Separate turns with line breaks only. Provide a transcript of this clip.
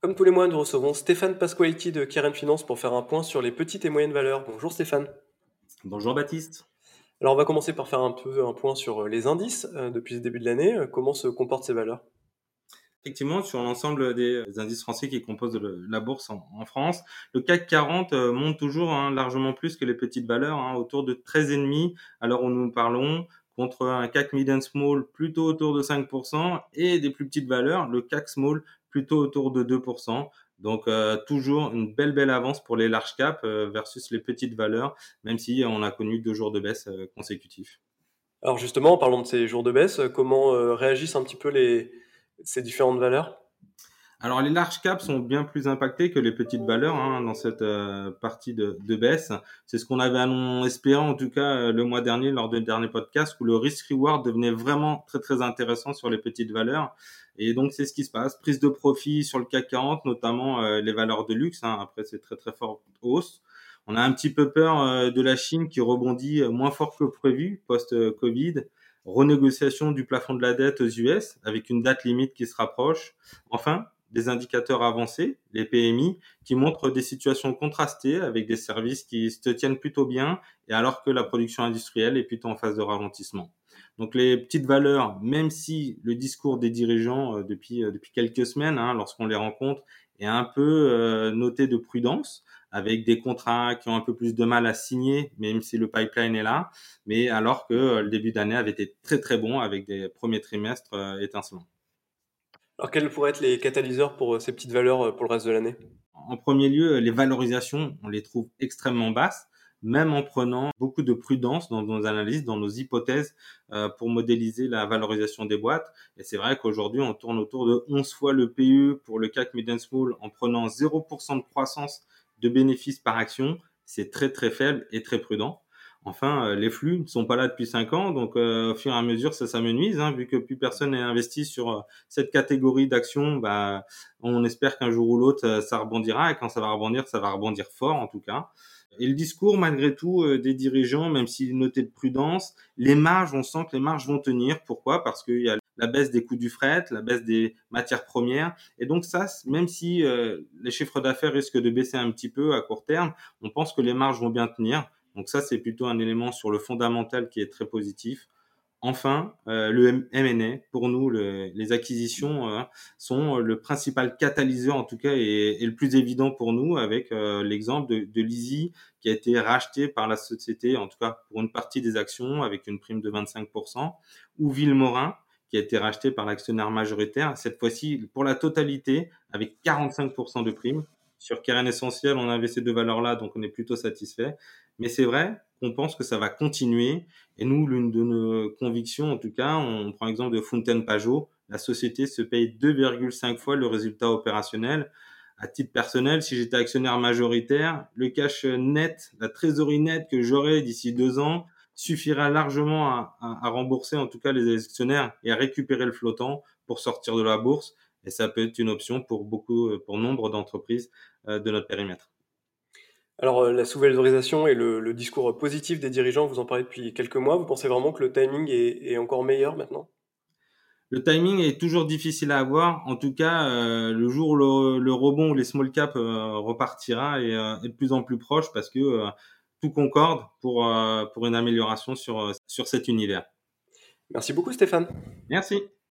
Comme tous les mois, nous recevons Stéphane Pasqualetti de Keren Finance pour faire un point sur les petites et moyennes valeurs. Bonjour Stéphane.
Bonjour Baptiste.
Alors on va commencer par faire un peu un point sur les indices euh, depuis le début de l'année. Euh, comment se comportent ces valeurs?
Effectivement, sur l'ensemble des indices français qui composent la bourse en, France, le CAC 40 euh, monte toujours hein, largement plus que les petites valeurs, hein, autour de 13,5 alors où nous parlons, contre un CAC Mid and Small plutôt autour de 5% et des plus petites valeurs, le CAC Small plutôt autour de 2%. Donc euh, toujours une belle belle avance pour les large caps euh, versus les petites valeurs, même si on a connu deux jours de baisse consécutifs.
Alors justement, parlons de ces jours de baisse. Comment réagissent un petit peu ces différentes valeurs?
Alors les large caps sont bien plus impactés que les petites valeurs hein, dans cette euh, partie de, de baisse. C'est ce qu'on avait espéré en tout cas euh, le mois dernier lors du dernier podcast où le risk reward devenait vraiment très très intéressant sur les petites valeurs. Et donc c'est ce qui se passe. Prise de profit sur le CAC 40, notamment euh, les valeurs de luxe. Hein. Après c'est très très fort hausse. On a un petit peu peur de la Chine qui rebondit moins fort que prévu post-Covid renégociation du plafond de la dette aux US avec une date limite qui se rapproche. Enfin, des indicateurs avancés, les PMI, qui montrent des situations contrastées avec des services qui se tiennent plutôt bien et alors que la production industrielle est plutôt en phase de ralentissement. Donc les petites valeurs, même si le discours des dirigeants euh, depuis euh, depuis quelques semaines, hein, lorsqu'on les rencontre, est un peu euh, noté de prudence, avec des contrats qui ont un peu plus de mal à signer, même si le pipeline est là, mais alors que euh, le début d'année avait été très très bon avec des premiers trimestres euh, étincelants.
Alors quels pourraient être les catalyseurs pour euh, ces petites valeurs pour le reste de l'année?
En premier lieu, les valorisations, on les trouve extrêmement basses même en prenant beaucoup de prudence dans nos analyses, dans nos hypothèses pour modéliser la valorisation des boîtes. Et c'est vrai qu'aujourd'hui, on tourne autour de 11 fois le PE pour le CAC Mid Small en prenant 0% de croissance de bénéfices par action, c'est très très faible et très prudent. Enfin, euh, les flux ne sont pas là depuis 5 ans, donc euh, au fur et à mesure, ça s'amenuise. Hein, vu que plus personne n'est investi sur euh, cette catégorie d'actions, bah, on espère qu'un jour ou l'autre, ça rebondira. Et quand ça va rebondir, ça va rebondir fort en tout cas. Et le discours, malgré tout, des dirigeants, même s'il notait de prudence, les marges, on sent que les marges vont tenir. Pourquoi? Parce qu'il y a la baisse des coûts du fret, la baisse des matières premières. Et donc ça, même si euh, les chiffres d'affaires risquent de baisser un petit peu à court terme, on pense que les marges vont bien tenir. Donc ça, c'est plutôt un élément sur le fondamental qui est très positif. Enfin, euh, le M&A, pour nous, les acquisitions euh, sont le principal catalyseur, en tout cas, et, le plus évident pour nous, avec l'exemple de, de Lizzie, qui a été racheté par la société, en tout cas pour une partie des actions, avec une prime de 25%, ou Villemorin, qui a été racheté par l'actionnaire majoritaire, cette fois-ci pour la totalité, avec 45% de primes. Sur Keren Essentiel, on avait ces deux valeurs-là, donc on est plutôt satisfait. Mais c'est vrai qu'on pense que ça va continuer. Et nous, l'une de nos convictions, en tout cas, on prend l'exemple de Fontaine Pajot. La société se paye 2,5 fois le résultat opérationnel. À titre personnel, si j'étais actionnaire majoritaire, le cash net, la trésorerie nette que j'aurais d'ici deux ans, suffira largement à, à, rembourser en tout cas les actionnaires et à récupérer le flottant pour sortir de la bourse. Et ça peut être une option pour beaucoup, pour nombre d'entreprises euh, de notre périmètre.
Alors euh, la sous-valorisation et le, le, discours positif des dirigeants, vous en parlez depuis quelques mois. Vous pensez vraiment que le timing est, est encore meilleur maintenant?
Le timing est toujours difficile à avoir. En tout cas, euh, le jour où le, le, rebond ou les small caps euh, repartira est, est, de plus en plus proche parce que tout concorde pour, euh, pour une amélioration sur, euh, sur cet univers.
Merci beaucoup Stéphane.
Merci.